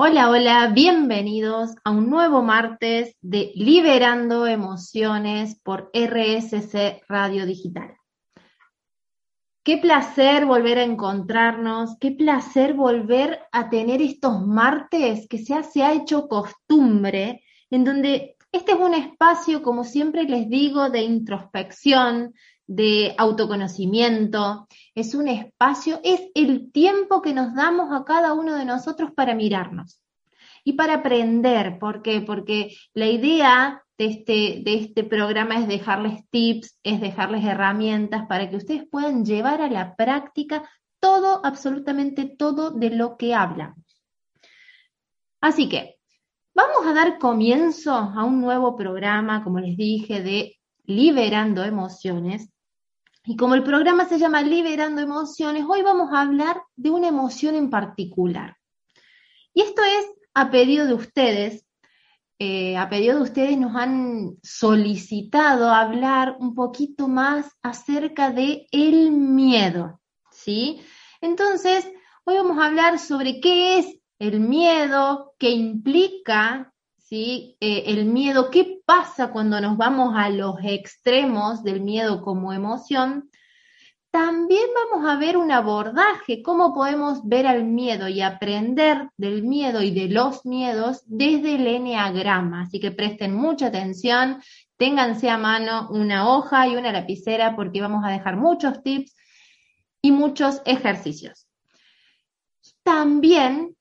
Hola, hola, bienvenidos a un nuevo martes de Liberando Emociones por RSC Radio Digital. Qué placer volver a encontrarnos, qué placer volver a tener estos martes que se ha, hecho costumbre, en donde este es un espacio, como siempre les digo, de introspección, de autoconocimiento, es un espacio, es el tiempo que nos damos a cada uno de nosotros para mirarnos y para aprender. ¿Por qué? Porque la idea de este, de este programa es dejarles tips, es dejarles herramientas para que ustedes puedan llevar a la práctica todo, absolutamente todo de lo que hablamos. Así que vamos a dar comienzo a un nuevo programa, como les dije, de Liberando Emociones, y como el programa se llama Liberando Emociones, hoy vamos a hablar de una emoción en particular. Y esto es a pedido de ustedes. Eh, a pedido de ustedes nos han solicitado hablar un poquito más acerca de el miedo, ¿sí? Entonces, hoy vamos a hablar sobre qué es el miedo, qué implica ¿sí? Eh, el miedo, ¿qué pasa cuando nos vamos a los extremos del miedo como emoción? También vamos a ver un abordaje, cómo podemos ver al miedo y aprender del miedo y de los miedos desde el eneagrama. Así que presten mucha atención, ténganse a mano una hoja y una lapicera porque vamos a dejar muchos tips y muchos ejercicios. También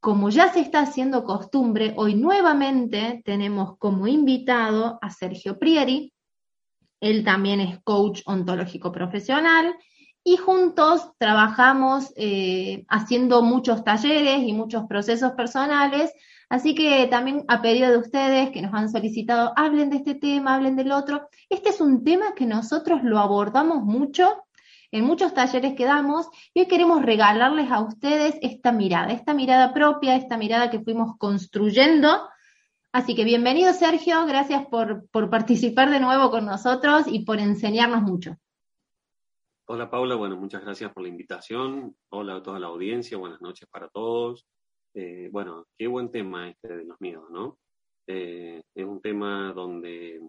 como ya se está haciendo costumbre, hoy nuevamente tenemos como invitado a Sergio Prieri. Él también es coach ontológico profesional y juntos trabajamos eh, haciendo muchos talleres y muchos procesos personales. Así que también a pedido de ustedes que nos han solicitado, hablen de este tema, hablen del otro. Este es un tema que nosotros lo abordamos mucho en muchos talleres que damos y hoy queremos regalarles a ustedes esta mirada, esta mirada propia, esta mirada que fuimos construyendo. Así que bienvenido Sergio, gracias por, participar de nuevo con nosotros y por enseñarnos mucho. Hola Paula, bueno, muchas gracias por la invitación. Hola a toda la audiencia, buenas noches para todos. Eh, bueno, qué buen tema este de los miedos, ¿no? Eh, es un tema donde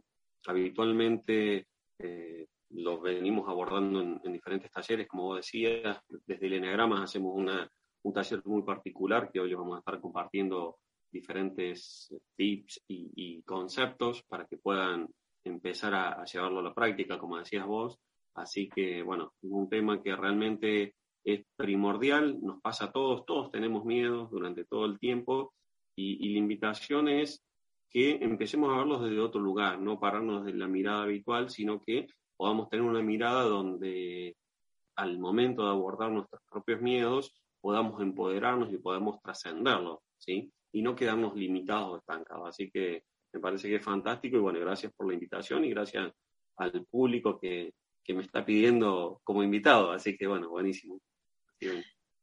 habitualmente eh, lo venimos abordando en, diferentes talleres, como vos decías, desde el Enneagrama hacemos un taller muy particular que hoy les vamos a estar compartiendo diferentes tips y, conceptos para que puedan empezar a, llevarlo a la práctica, como decías vos. Así que, bueno, es un tema que realmente es primordial, nos pasa a todos, todos tenemos miedo durante todo el tiempo y, y la invitación es que empecemos a verlos desde otro lugar, no pararnos de la mirada habitual, sino que podamos tener una mirada donde al momento de abordar nuestros propios miedos podamos empoderarnos y podamos trascenderlos, ¿sí? Y no quedarnos limitados o estancados. Así que me parece que es fantástico y bueno, gracias por la invitación y gracias al público que, me está pidiendo como invitado. Así que bueno, buenísimo.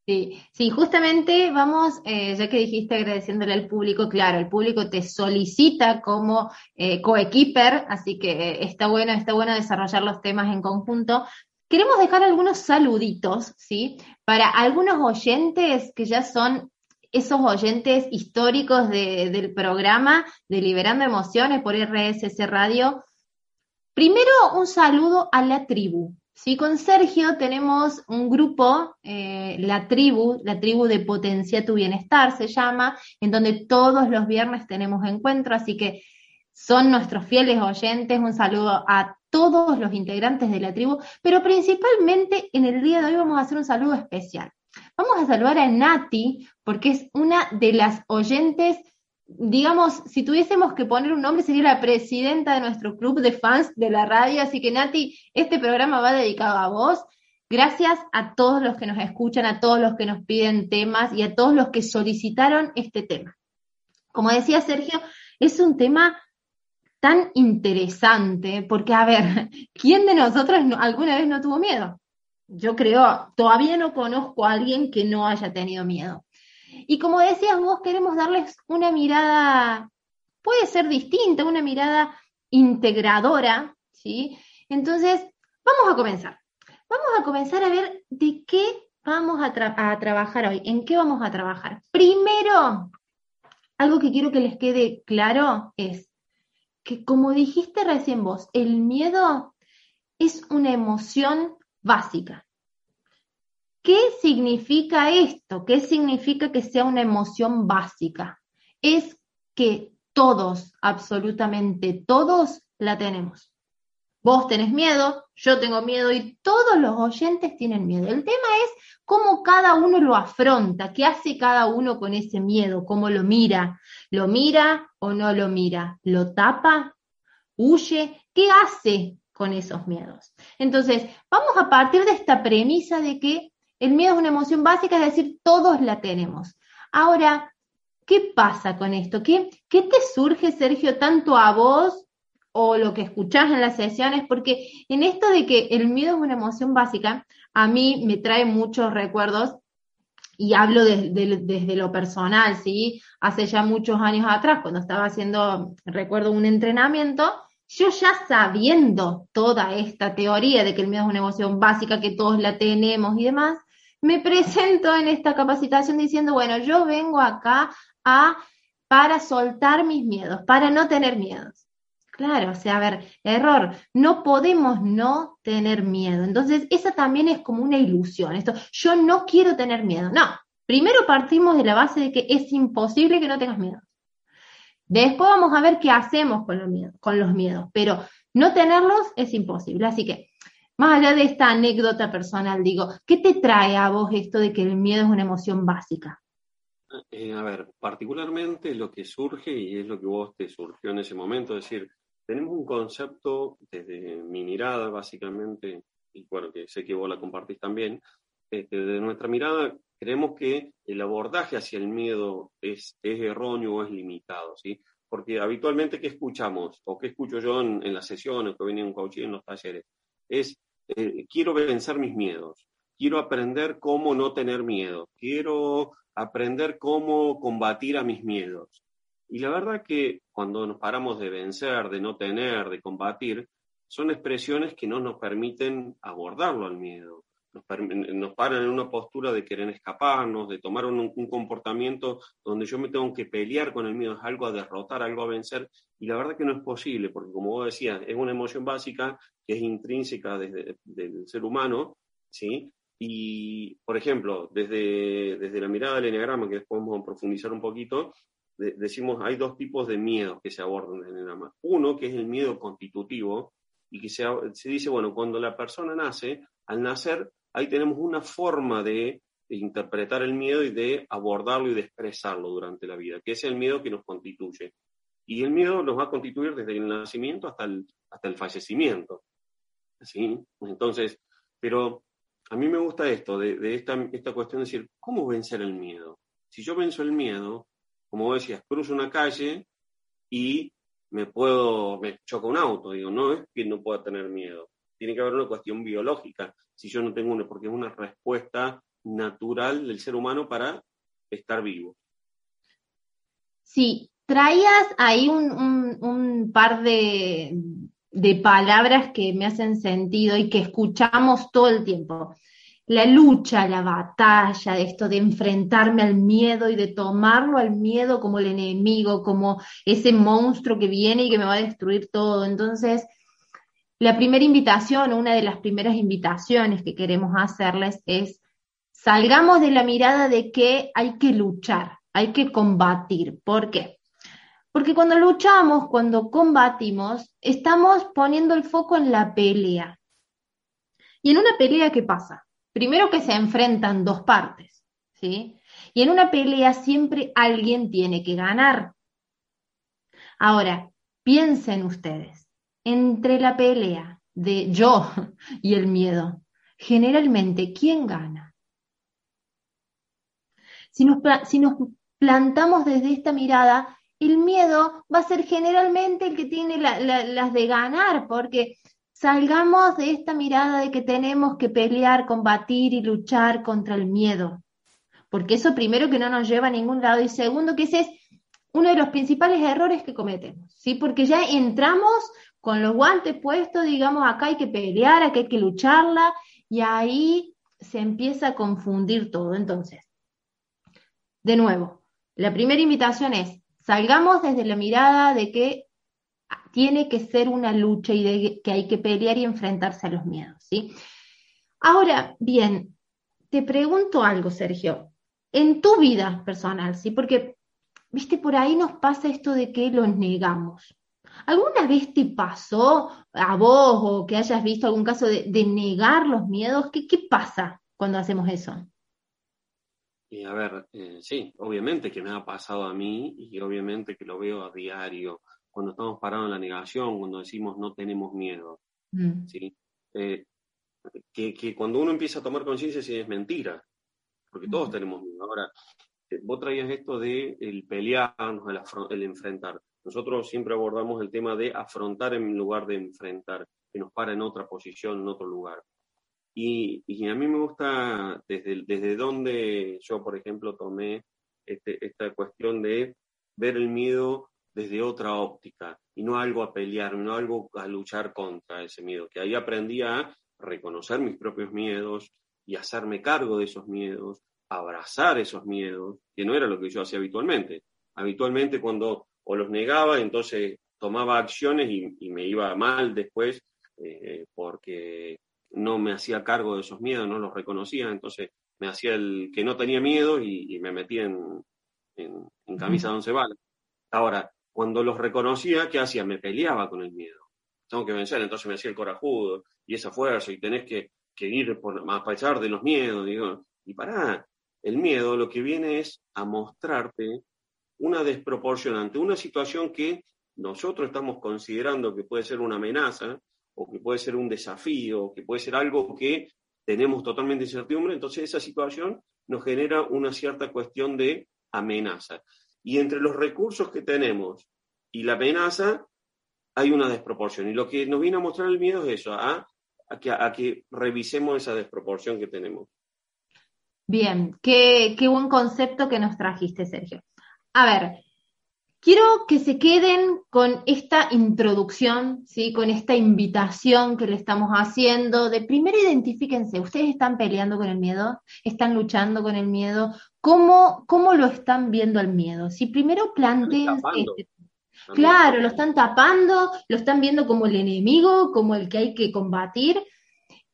Sí, sí, justamente vamos, eh, ya que dijiste agradeciéndole al público, claro, el público te solicita como eh, coequiper, así que eh, está bueno, está bueno desarrollar los temas en conjunto. Queremos dejar algunos saluditos, ¿sí? Para algunos oyentes que ya son esos oyentes históricos del programa de Liberando Emociones por RSC Radio. Primero, un saludo a la tribu, Sí, con Sergio tenemos un grupo, eh, la tribu, la tribu de Potencia tu Bienestar se llama, en donde todos los viernes tenemos encuentro, así que son nuestros fieles oyentes. Un saludo a todos los integrantes de la tribu, pero principalmente en el día de hoy vamos a hacer un saludo especial. Vamos a saludar a Nati, porque es una de las oyentes digamos, si tuviésemos que poner un nombre, sería la presidenta de nuestro club de fans de la radio. Así que, Nati, este programa va dedicado a vos. Gracias a todos los que nos escuchan, a todos los que nos piden temas y a todos los que solicitaron este tema. Como decía Sergio, es un tema tan interesante porque, a ver, ¿quién de nosotros alguna vez no tuvo miedo? Yo creo, todavía no conozco a alguien que no haya tenido miedo. Y como decías vos, queremos darles una mirada, puede ser distinta, una mirada integradora, ¿sí? Entonces, vamos a comenzar. Vamos a comenzar a ver de qué vamos a, trabajar hoy, en qué vamos a trabajar. Primero, algo que quiero que les quede claro es que como dijiste recién vos, el miedo es una emoción básica. ¿Qué significa esto? ¿Qué significa que sea una emoción básica? Es que todos, absolutamente todos, la tenemos. Vos tenés miedo, yo tengo miedo y todos los oyentes tienen miedo. El tema es cómo cada uno lo afronta, qué hace cada uno con ese miedo, cómo lo mira. ¿Lo mira o no lo mira? ¿Lo tapa? ¿Huye? ¿Qué hace con esos miedos? Entonces, vamos a partir de esta premisa de que el miedo es una emoción básica, es decir, todos la tenemos. Ahora, ¿qué pasa con esto? ¿Qué, qué te surge, Sergio, tanto a vos o lo que escuchás en las sesiones, porque en esto de que el miedo es una emoción básica, a mí me trae muchos recuerdos y hablo desde lo personal, ¿sí? Hace ya muchos años atrás, cuando estaba haciendo, recuerdo, un entrenamiento, yo ya sabiendo toda esta teoría de que el miedo es una emoción básica, que todos la tenemos y demás, me presento en esta capacitación diciendo, bueno, yo vengo acá a para soltar mis miedos, para no tener miedos. Claro, o sea, a ver, error, no podemos no tener miedo. Entonces, esa también es como una ilusión. Esto, yo no quiero tener miedo. No, primero partimos de la base de que es imposible que no tengas miedo. Después vamos a ver qué hacemos con los miedos, con los miedos, pero no tenerlos es imposible. Así que, más allá de esta anécdota personal, digo, ¿qué te trae a vos esto de que el miedo es una emoción básica? Eh, a ver, particularmente lo que surge, y es lo que vos te surgió en ese momento, es decir, tenemos un concepto desde mi mirada, básicamente, y bueno, que sé que vos la compartís también, este, desde nuestra mirada creemos que el abordaje hacia el miedo es, erróneo o es limitado, ¿sí? Porque habitualmente, ¿qué escuchamos? O ¿qué escucho yo en, las sesiones, que viene un coaching en los talleres? Es, eh, quiero vencer mis miedos, quiero aprender cómo no tener miedo, quiero aprender cómo combatir a mis miedos. Y la verdad que cuando nos paramos de vencer, de no tener, de combatir, son expresiones que no nos permiten abordarlo al miedo. Nos, paran en una postura de querer escaparnos, de tomar un, comportamiento donde yo me tengo que pelear con el miedo, es algo a derrotar, algo a vencer, y la verdad que no es posible, porque como vos decías, es una emoción básica que es intrínseca desde, del ser humano, ¿sí? Y, por ejemplo, desde, desde la mirada del enneagrama, que después vamos a profundizar un poquito, decimos, hay dos tipos de miedos que se abordan en el enneagrama. Uno, que es el miedo constitutivo, y que se, se, dice, bueno, cuando la persona nace, al nacer, ahí tenemos una forma de, interpretar el miedo y de abordarlo y de expresarlo durante la vida, que es el miedo que nos constituye. Y el miedo nos va a constituir desde el nacimiento hasta el, hasta el fallecimiento. ¿Sí? Entonces, pero a mí me gusta esto, de, esta, esta cuestión de decir, ¿cómo vencer el miedo? Si yo venzo el miedo, como decías, cruzo una calle y me puedo, me choca un auto, digo, no es que no pueda tener miedo, tiene que haber una cuestión biológica, si yo no tengo una, porque es una respuesta natural del ser humano para estar vivo. Sí, traías ahí un, par de, de palabras que me hacen sentido y que escuchamos todo el tiempo la lucha, la batalla, esto de enfrentarme al miedo y de tomarlo al miedo como el enemigo, como ese monstruo que viene y que me va a destruir todo. Entonces, la primera invitación, una de las primeras invitaciones que queremos hacerles es salgamos de la mirada de que hay que luchar, hay que combatir. ¿Por qué? Porque cuando luchamos, cuando combatimos, estamos poniendo el foco en la pelea. Y en una pelea, ¿qué pasa? Primero que se enfrentan dos partes, ¿sí? Y en una pelea siempre alguien tiene que ganar. Ahora, piensen ustedes, entre la pelea de yo y el miedo, generalmente, ¿quién gana? Si nos, si nos plantamos desde esta mirada, el miedo va a ser generalmente el que tiene las de ganar, porque Salgamos de esta mirada de que tenemos que pelear, combatir y luchar contra el miedo. Porque eso primero que no nos lleva a ningún lado y segundo que ese es uno de los principales errores que cometemos, ¿sí? Porque ya entramos con los guantes puestos, digamos, acá hay que pelear, acá hay que lucharla y ahí se empieza a confundir todo. Entonces, de nuevo, la primera invitación es salgamos desde la mirada de que tiene que ser una lucha y de que hay que pelear y enfrentarse a los miedos, ¿sí? Ahora, bien, te pregunto algo, Sergio, en tu vida personal, ¿sí? Porque, viste, por ahí nos pasa esto de que lo negamos. ¿Alguna vez te pasó a vos o que hayas visto algún caso de, negar los miedos? ¿Qué, pasa cuando hacemos eso? Y a ver, eh, sí, obviamente que me ha pasado a mí y obviamente que lo veo a diario, cuando estamos parados en la negación, cuando decimos no tenemos miedo. Mm. ¿sí? Eh, que, cuando uno empieza a tomar conciencia si es mentira, porque todos tenemos miedo. Ahora, eh, vos traías esto de el pelearnos, el, enfrentar. Nosotros siempre abordamos el tema de afrontar en lugar de enfrentar, que nos para en otra posición, en otro lugar. Y, a mí me gusta desde, desde donde yo, por ejemplo, tomé este, esta cuestión de ver el miedo desde otra óptica y no algo a pelear, no algo a luchar contra ese miedo, que ahí aprendí a reconocer mis propios miedos y hacerme cargo de esos miedos, abrazar esos miedos, que no era lo que yo hacía habitualmente. Habitualmente cuando o los negaba, entonces tomaba acciones y, me iba mal después eh, porque no me hacía cargo de esos miedos, no los reconocía, entonces me hacía el que no tenía miedo y, me metía en, camisa de once balas. Ahora, cuando los reconocía, ¿qué hacía? Me peleaba con el miedo. Tengo que vencer, entonces me hacía el corajudo y esa fuerza y tenés que, ir por, a pesar de los miedos. Digo, y para el miedo lo que viene es a mostrarte una desproporción ante una situación que nosotros estamos considerando que puede ser una amenaza o que puede ser un desafío, que puede ser algo que tenemos totalmente incertidumbre, entonces esa situación nos genera una cierta cuestión de amenaza. Y entre los recursos que tenemos y la amenaza hay una desproporción. Y lo que nos viene a mostrar el miedo es eso, a a que, a que revisemos esa desproporción que tenemos. Bien, qué, qué buen concepto que nos trajiste, Sergio. A ver, quiero que se queden con esta introducción, ¿sí? con esta invitación que le estamos haciendo. De primero identifíquense, ¿ustedes están peleando con el miedo? ¿Están luchando con el miedo? ¿Cómo, cómo lo están viendo el miedo? Si primero planteen Claro, lo están tapando, lo están viendo como el enemigo, como el que hay que combatir.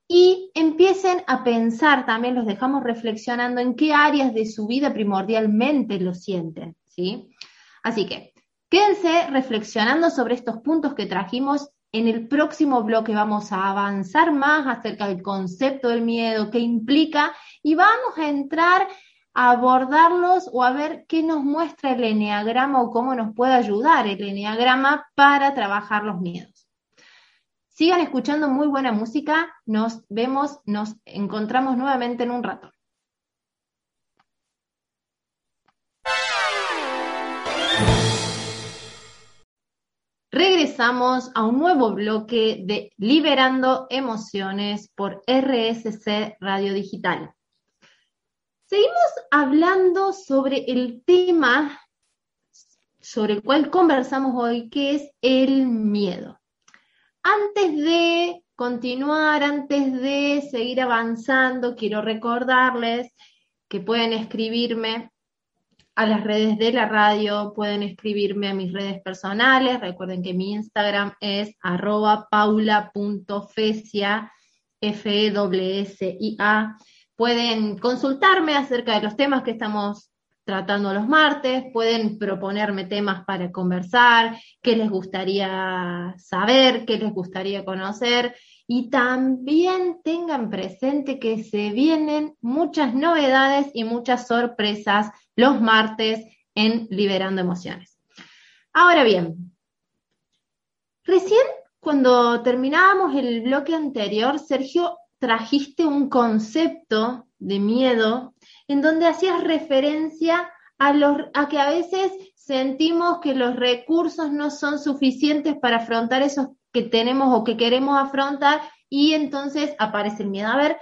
Y empiecen a pensar, también los dejamos reflexionando en qué áreas de su vida primordialmente lo sienten, ¿sí? Así que quédense reflexionando sobre estos puntos que trajimos. En el próximo bloque vamos a avanzar más acerca del concepto del miedo, qué implica, y vamos a entrar abordarlos o a ver qué nos muestra el eneagrama o cómo nos puede ayudar el eneagrama para trabajar los miedos. Sigan escuchando muy buena música, nos vemos, nos encontramos nuevamente en un rato. Regresamos a un nuevo bloque de Liberando Emociones por RSC Radio Digital. Seguimos hablando sobre el tema sobre el cual conversamos hoy, que es el miedo. Antes de continuar, antes de seguir avanzando, quiero recordarles que pueden escribirme a las redes de la radio, pueden escribirme a mis redes personales. Recuerden que mi Instagram es arroba paula.fesia, f e s i a Pueden consultarme acerca de los temas que estamos tratando los martes, pueden proponerme temas para conversar, qué les gustaría saber, qué les gustaría conocer y también tengan presente que se vienen muchas novedades y muchas sorpresas los martes en Liberando Emociones. Ahora bien, recién cuando terminábamos el bloque anterior, Sergio trajiste un concepto de miedo en donde hacías referencia a, los, a que a veces sentimos que los recursos no son suficientes para afrontar esos que tenemos o que queremos afrontar y entonces aparece el miedo. A ver,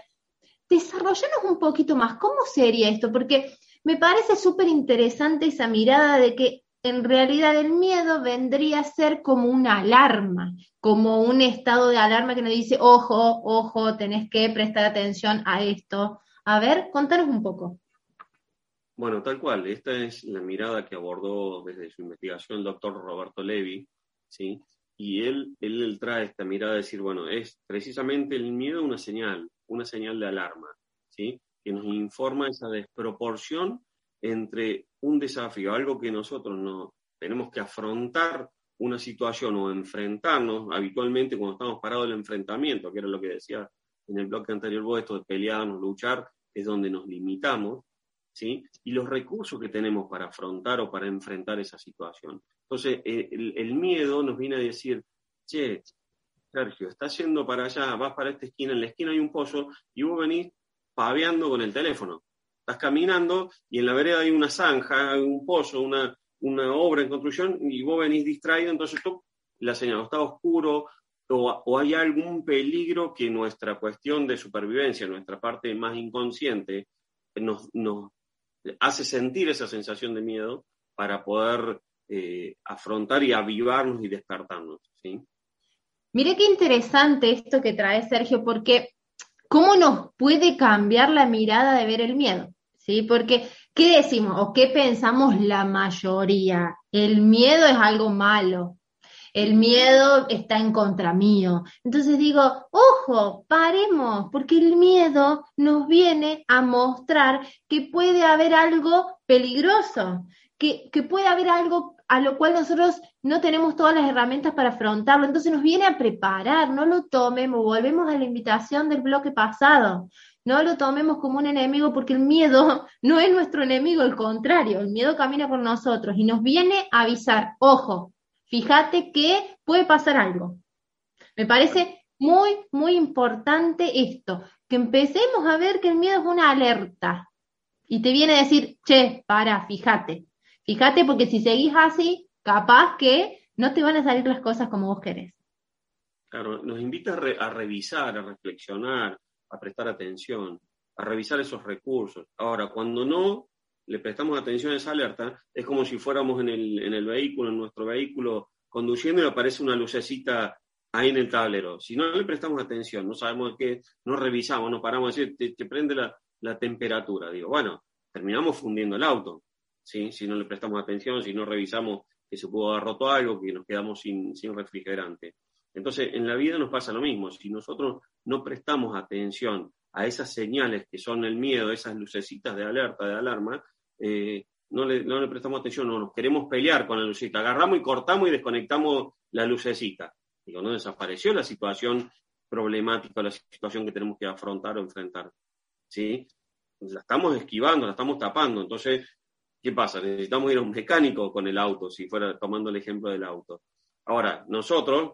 desarrollanos un poquito más, ¿cómo sería esto? Porque me parece súper interesante esa mirada de que en realidad el miedo vendría a ser como una alarma, como un estado de alarma que nos dice, ojo, ojo, tenés que prestar atención a esto. A ver, contanos un poco. Bueno, tal cual. Esta es la mirada que abordó desde su investigación el doctor Roberto Levi, ¿sí? Y él, él, trae esta mirada de decir, bueno, es precisamente el miedo una señal, una señal de alarma, ¿sí? Que nos informa esa desproporción entre un desafío, algo que nosotros no tenemos que afrontar una situación o enfrentarnos habitualmente cuando estamos parados del enfrentamiento, que era lo que decía en el bloque anterior vos, esto de pelearnos, luchar, es donde nos limitamos, ¿sí? Y los recursos que tenemos para afrontar o para enfrentar esa situación. Entonces, eh, el, miedo nos viene a decir, che, Sergio, estás yendo para allá, vas para esta esquina, en la esquina hay un pozo y vos venís paveando con el teléfono. Estás caminando y en la vereda hay una zanja, un pozo, una, una obra en construcción y vos venís distraído, entonces tú, la señal está oscuro o, o, hay algún peligro que nuestra cuestión de supervivencia, nuestra parte más inconsciente, nos, nos hace sentir esa sensación de miedo para poder eh, afrontar y avivarnos y despertarnos. ¿sí? Mire qué interesante esto que trae Sergio, porque ¿cómo nos puede cambiar la mirada de ver el miedo? ¿Sí? Porque, ¿qué decimos o qué pensamos la mayoría? El miedo es algo malo, el miedo está en contra mío. Entonces digo, ojo, paremos, porque el miedo nos viene a mostrar que puede haber algo peligroso, que, que puede haber algo a lo cual nosotros no tenemos todas las herramientas para afrontarlo. Entonces nos viene a preparar, no lo tomemos, volvemos a la invitación del bloque pasado. No lo tomemos como un enemigo porque el miedo no es nuestro enemigo, al contrario, el miedo camina por nosotros y nos viene a avisar, ojo, fíjate que puede pasar algo. Me parece muy, muy importante esto, que empecemos a ver que el miedo es una alerta y te viene a decir, che, para, fíjate, fíjate porque si seguís así, capaz que no te van a salir las cosas como vos querés. Claro, nos invita a, revisar, a reflexionar, a prestar atención, a revisar esos recursos. Ahora, cuando no le prestamos atención a esa alerta, es como si fuéramos en el, en el vehículo, en nuestro vehículo, conduciendo y aparece una lucecita ahí en el tablero. Si no le prestamos atención, no sabemos qué, no revisamos, no paramos decir, te, prende la, la, temperatura. Digo, bueno, terminamos fundiendo el auto, ¿sí? Si no le prestamos atención, si no revisamos que se pudo haber roto algo, que nos quedamos sin, sin refrigerante. Entonces, en la vida nos pasa lo mismo. Si nosotros no prestamos atención a esas señales que son el miedo, esas lucecitas de alerta, de alarma, eh, no, le, no le, prestamos atención, no nos queremos pelear con la lucecita. Agarramos y cortamos y desconectamos la lucecita. Y cuando desapareció la situación problemática, la situación que tenemos que afrontar o enfrentar. ¿Sí? La estamos esquivando, la estamos tapando. Entonces, ¿qué pasa? Necesitamos ir a un mecánico con el auto, si fuera tomando el ejemplo del auto. Ahora, nosotros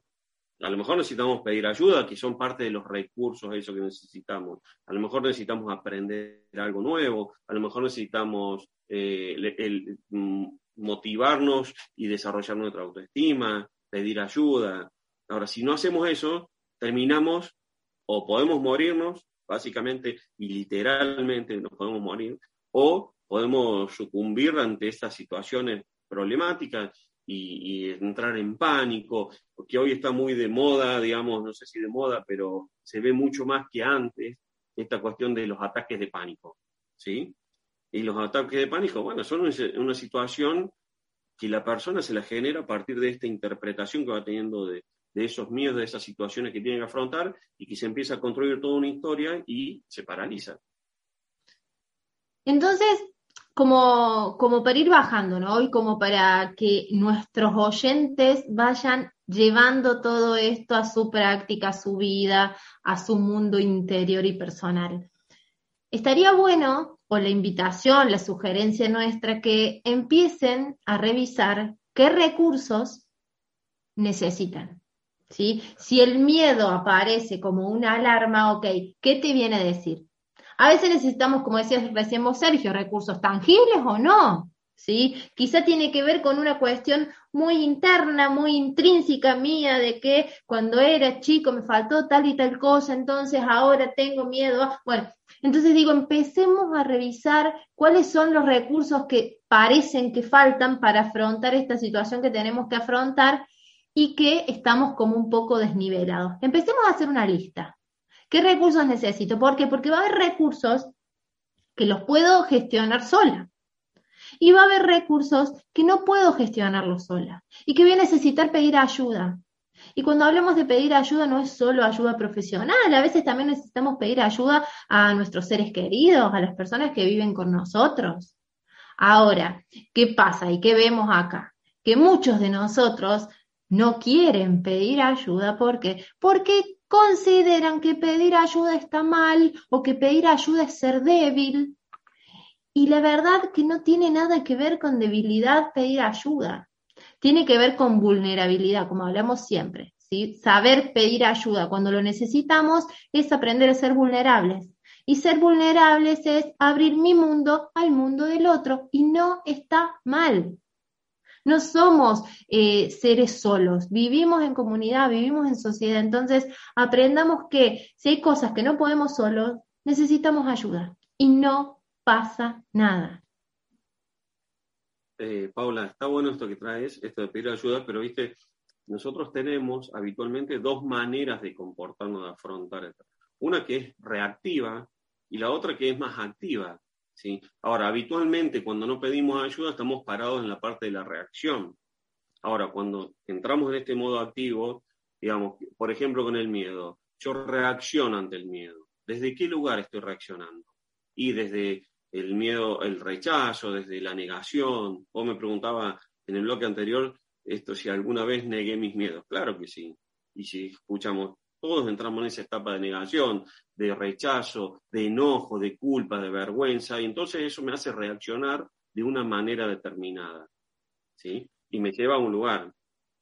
a lo mejor necesitamos pedir ayuda, que son parte de los recursos, eso que necesitamos. A lo mejor necesitamos aprender algo nuevo, a lo mejor necesitamos eh, el, mm, motivarnos y desarrollar nuestra autoestima, pedir ayuda. Ahora, si no hacemos eso, terminamos o podemos morirnos, básicamente y literalmente nos podemos morir, o podemos sucumbir ante estas situaciones problemáticas y, entrar en pánico, porque hoy está muy de moda, digamos, no sé si de moda, pero se ve mucho más que antes esta cuestión de los ataques de pánico, ¿sí? Y los ataques de pánico, bueno, son una situación que la persona se la genera a partir de esta interpretación que va teniendo de, de esos miedos, de esas situaciones que tiene que afrontar y que se empieza a construir toda una historia y se paraliza. Entonces, como, como para ir bajando, ¿no? Y como para que nuestros oyentes vayan llevando todo esto a su práctica, a su vida, a su mundo interior y personal. Estaría bueno, o la invitación, la sugerencia nuestra, que empiecen a revisar qué recursos necesitan. ¿sí? Si el miedo aparece como una alarma, ok, ¿qué te viene a decir? A veces necesitamos, como decías recién vos, Sergio, recursos tangibles o no. ¿Sí? Quizá tiene que ver con una cuestión muy interna, muy intrínseca mía, de que cuando era chico me faltó tal y tal cosa, entonces ahora tengo miedo. Bueno, entonces digo, empecemos a revisar cuáles son los recursos que parecen que faltan para afrontar esta situación que tenemos que afrontar y que estamos como un poco desnivelados. Empecemos a hacer una lista. ¿Qué recursos necesito? ¿Por qué? Porque va a haber recursos que los puedo gestionar sola. Y va a haber recursos que no puedo gestionarlo sola y que voy a necesitar pedir ayuda. Y cuando hablamos de pedir ayuda no es solo ayuda profesional, a veces también necesitamos pedir ayuda a nuestros seres queridos, a las personas que viven con nosotros. Ahora, ¿qué pasa y qué vemos acá? Que muchos de nosotros no quieren pedir ayuda. ¿Por qué? Porque consideran que pedir ayuda está mal o que pedir ayuda es ser débil. Y la verdad que no tiene nada que ver con debilidad pedir ayuda. Tiene que ver con vulnerabilidad, como hablamos siempre. ¿sí? Saber pedir ayuda cuando lo necesitamos es aprender a ser vulnerables. Y ser vulnerables es abrir mi mundo al mundo del otro y no está mal. No somos eh, seres solos, vivimos en comunidad, vivimos en sociedad. Entonces, aprendamos que si hay cosas que no podemos solos, necesitamos ayuda y no pasa nada. Eh, Paula, está bueno esto que traes, esto de pedir ayuda, pero viste, nosotros tenemos habitualmente dos maneras de comportarnos, de afrontar. Una que es reactiva, y la otra que es más activa. ¿Sí? Ahora, habitualmente cuando no pedimos ayuda estamos parados en la parte de la reacción. Ahora, cuando entramos en este modo activo, digamos, por ejemplo con el miedo, yo reacciono ante el miedo. ¿Desde qué lugar estoy reaccionando? Y desde el miedo, el rechazo, desde la negación. O me preguntaba en el bloque anterior esto si alguna vez negué mis miedos. Claro que sí. Y si escuchamos todos entramos en esa etapa de negación, de rechazo, de enojo, de culpa, de vergüenza, y entonces eso me hace reaccionar de una manera determinada, ¿sí? Y me lleva a un lugar,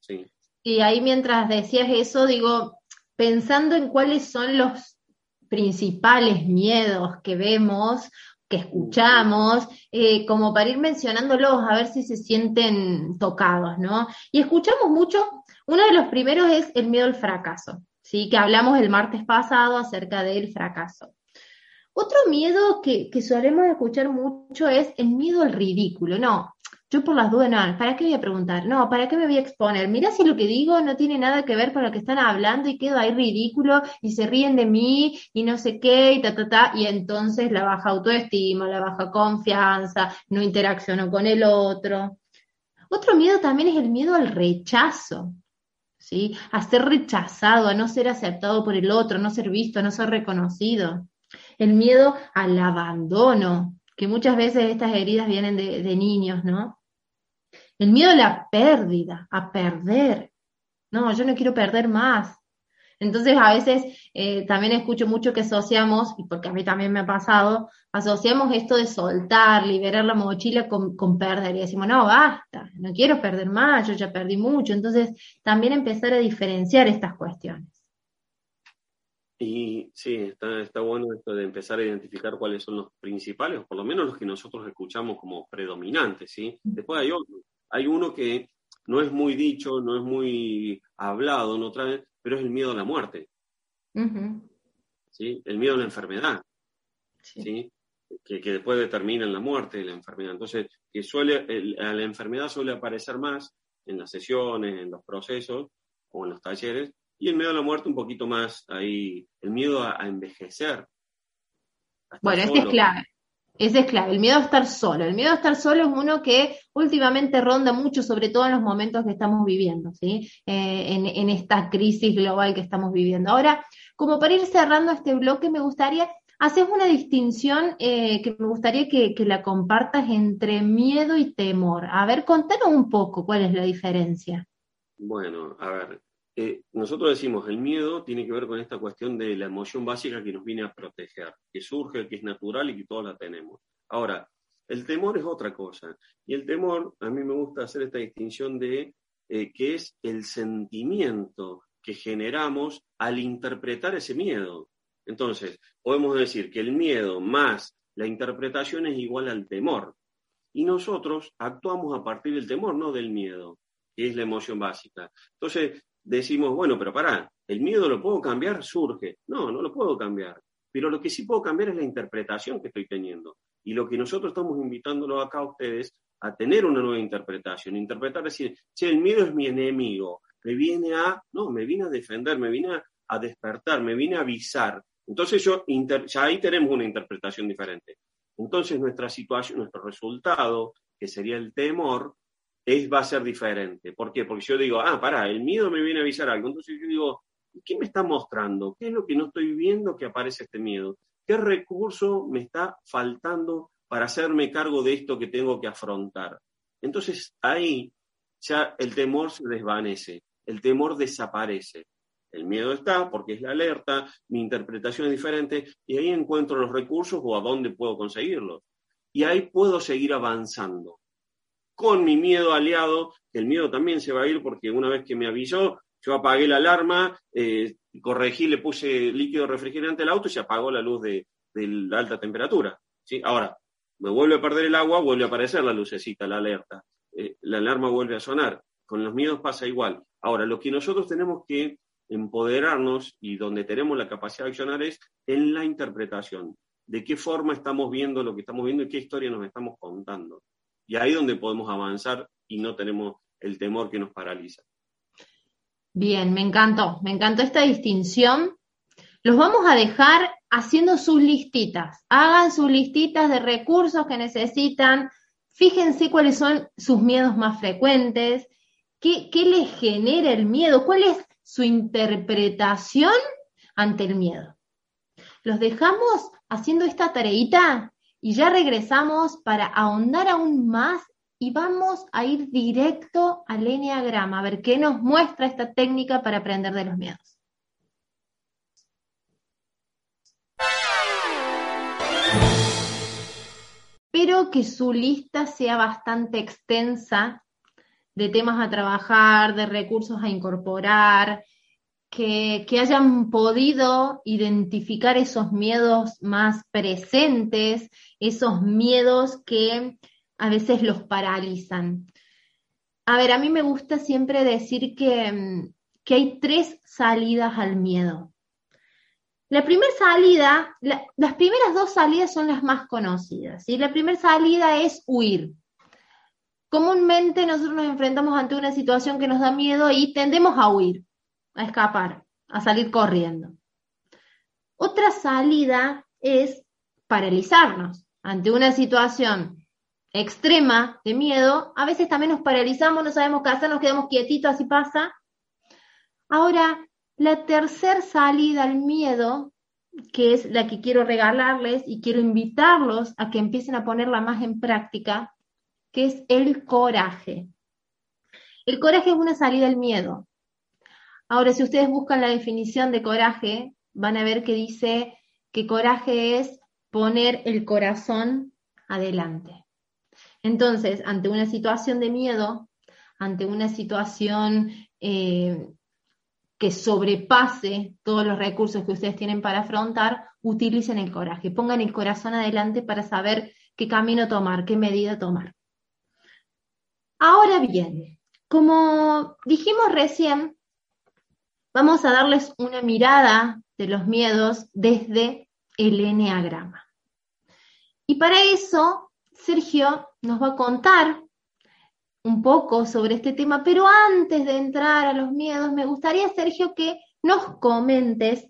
¿sí? Y ahí mientras decías eso, digo, pensando en cuáles son los principales miedos que vemos, que escuchamos, eh, como para ir mencionándolos, a ver si se sienten tocados, ¿no? Y escuchamos mucho, uno de los primeros es el miedo al fracaso. ¿Sí? que hablamos el martes pasado acerca del fracaso. Otro miedo que, solemos escuchar mucho es el miedo al ridículo. No, yo por las dudas, no, ¿para qué voy a preguntar? No, ¿para qué me voy a exponer? Mira si lo que digo no tiene nada que ver con lo que están hablando y quedo ahí ridículo y se ríen de mí y no sé qué y ta, ta, ta. Y entonces la baja autoestima, la baja confianza, no interacciono con el otro. Otro miedo también es el miedo al rechazo. ¿Sí? A ser rechazado, a no ser aceptado por el otro, a no ser visto, a no ser reconocido. El miedo al abandono, que muchas veces estas heridas vienen de, de niños, ¿no? El miedo a la pérdida, a perder. No, yo no quiero perder más. Entonces, a veces eh, también escucho mucho que asociamos, y porque a mí también me ha pasado, asociamos esto de soltar, liberar la mochila con, con, perder. Y decimos, no, basta, no quiero perder más, yo ya perdí mucho. Entonces, también empezar a diferenciar estas cuestiones. Y sí, está, está bueno esto de empezar a identificar cuáles son los principales, o por lo menos los que nosotros escuchamos como predominantes, ¿sí? Después hay otro. Hay uno que no es muy dicho, no es muy hablado, no trae, pero es el miedo a la muerte. ¿sí? El miedo a la enfermedad. Sí. Que, después determina la muerte de la enfermedad. Entonces, que suele, a la enfermedad suele aparecer más en las sesiones, en los procesos o en los talleres, y el miedo a la muerte un poquito más ahí, el miedo a, envejecer. bueno, este es clave. Ese es clave, el miedo a estar solo. El miedo a estar solo es uno que últimamente ronda mucho, sobre todo en los momentos que estamos viviendo, ¿sí? Eh, en, esta crisis global que estamos viviendo. Ahora, como para ir cerrando este bloque, me gustaría, hacer una distinción eh, que me gustaría que, que, la compartas entre miedo y temor. A ver, contanos un poco cuál es la diferencia. Bueno, a ver, eh, nosotros decimos, el miedo tiene que ver con esta cuestión de la emoción básica que nos viene a proteger, que surge, que es natural y que todos la tenemos. Ahora, el temor es otra cosa. Y el temor, a mí me gusta hacer esta distinción de eh, que es el sentimiento que generamos al interpretar ese miedo. Entonces, podemos decir que el miedo más la interpretación es igual al temor. Y nosotros actuamos a partir del temor, no del miedo, que es la emoción básica. Entonces, decimos, bueno, pero pará, ¿el miedo lo puedo cambiar? Surge. No, no lo puedo cambiar. Pero lo que sí puedo cambiar es la interpretación que estoy teniendo. Y lo que nosotros estamos invitándolo acá a ustedes a tener una nueva interpretación. Interpretar, decir, che, el miedo es mi enemigo. Me viene a, no, me viene a defender, me viene a, despertar, me viene a avisar. Entonces yo, ya ahí tenemos una interpretación diferente. Entonces nuestra situación, nuestro resultado que sería el temor, es, va a ser diferente. ¿Por qué? Porque yo digo, ah, pará, el miedo me viene a avisar algo. Entonces yo digo, ¿qué me está mostrando? ¿Qué es lo que no estoy viendo que aparece este miedo? ¿Qué recurso me está faltando para hacerme cargo de esto que tengo que afrontar? Entonces ahí ya el temor se desvanece, el temor desaparece. El miedo está porque es la alerta, mi interpretación es diferente y ahí encuentro los recursos o a dónde puedo conseguirlos. Y ahí puedo seguir avanzando. Con mi miedo aliado, que el miedo también se va a ir porque una vez que me avisó, yo apagué la alarma, eh, corregí, le puse líquido refrigerante al auto y se apagó la luz de, la alta temperatura. ¿sí? Ahora, me vuelve a perder el agua, vuelve a aparecer la lucecita, la alerta. Eh, la alarma vuelve a sonar. Con los miedos pasa igual. Ahora, lo que nosotros tenemos que empoderarnos y donde tenemos la capacidad de accionar es en la interpretación. De qué forma estamos viendo lo que estamos viendo y qué historia nos estamos contando. Y ahí es donde podemos avanzar y no tenemos el temor que nos paraliza. Bien, me encantó, me encantó esta distinción. Los vamos a dejar haciendo sus listitas. Hagan sus listitas de recursos que necesitan. Fíjense cuáles son sus miedos más frecuentes. ¿Qué, qué les genera el miedo? ¿Cuál es su interpretación ante el miedo? Los dejamos haciendo esta tareita y ya regresamos para ahondar aún más y vamos a ir directo al enneagrama, a ver qué nos muestra esta técnica para aprender de los miedos. Espero que su lista sea bastante extensa de temas a trabajar, de recursos a incorporar, que, hayan podido identificar esos miedos más presentes, esos miedos que a veces los paralizan. A ver, a mí me gusta siempre decir que, mm, que hay tres salidas al miedo. La primera salida, las primeras dos salidas son las más conocidas. y La primera salida es huir. Comúnmente nosotros nos enfrentamos ante una situación que nos da miedo y tendemos a huir, a escapar, a salir corriendo. Otra salida es paralizarnos ante una situación extrema de miedo, a veces también nos paralizamos, no sabemos qué hacer, nos quedamos quietitos, así pasa. Ahora, la tercera salida al miedo, que es la que quiero regalarles y quiero invitarlos a que empiecen a ponerla más en práctica, que es el coraje. El coraje es una salida al miedo. Ahora, si ustedes buscan la definición de coraje, van a ver que dice que coraje es poner el corazón adelante. Entonces, ante una situación de miedo, ante una situación eh, que sobrepase todos los recursos que ustedes tienen para afrontar, utilicen el coraje, pongan el corazón adelante para saber qué camino tomar, qué medida tomar. Ahora bien, como dijimos recién, vamos a darles una mirada de los miedos desde el enneagrama. Y para eso Sergio nos va a contar un poco sobre este tema, pero antes de entrar a los miedos, me gustaría, Sergio, que nos comentes,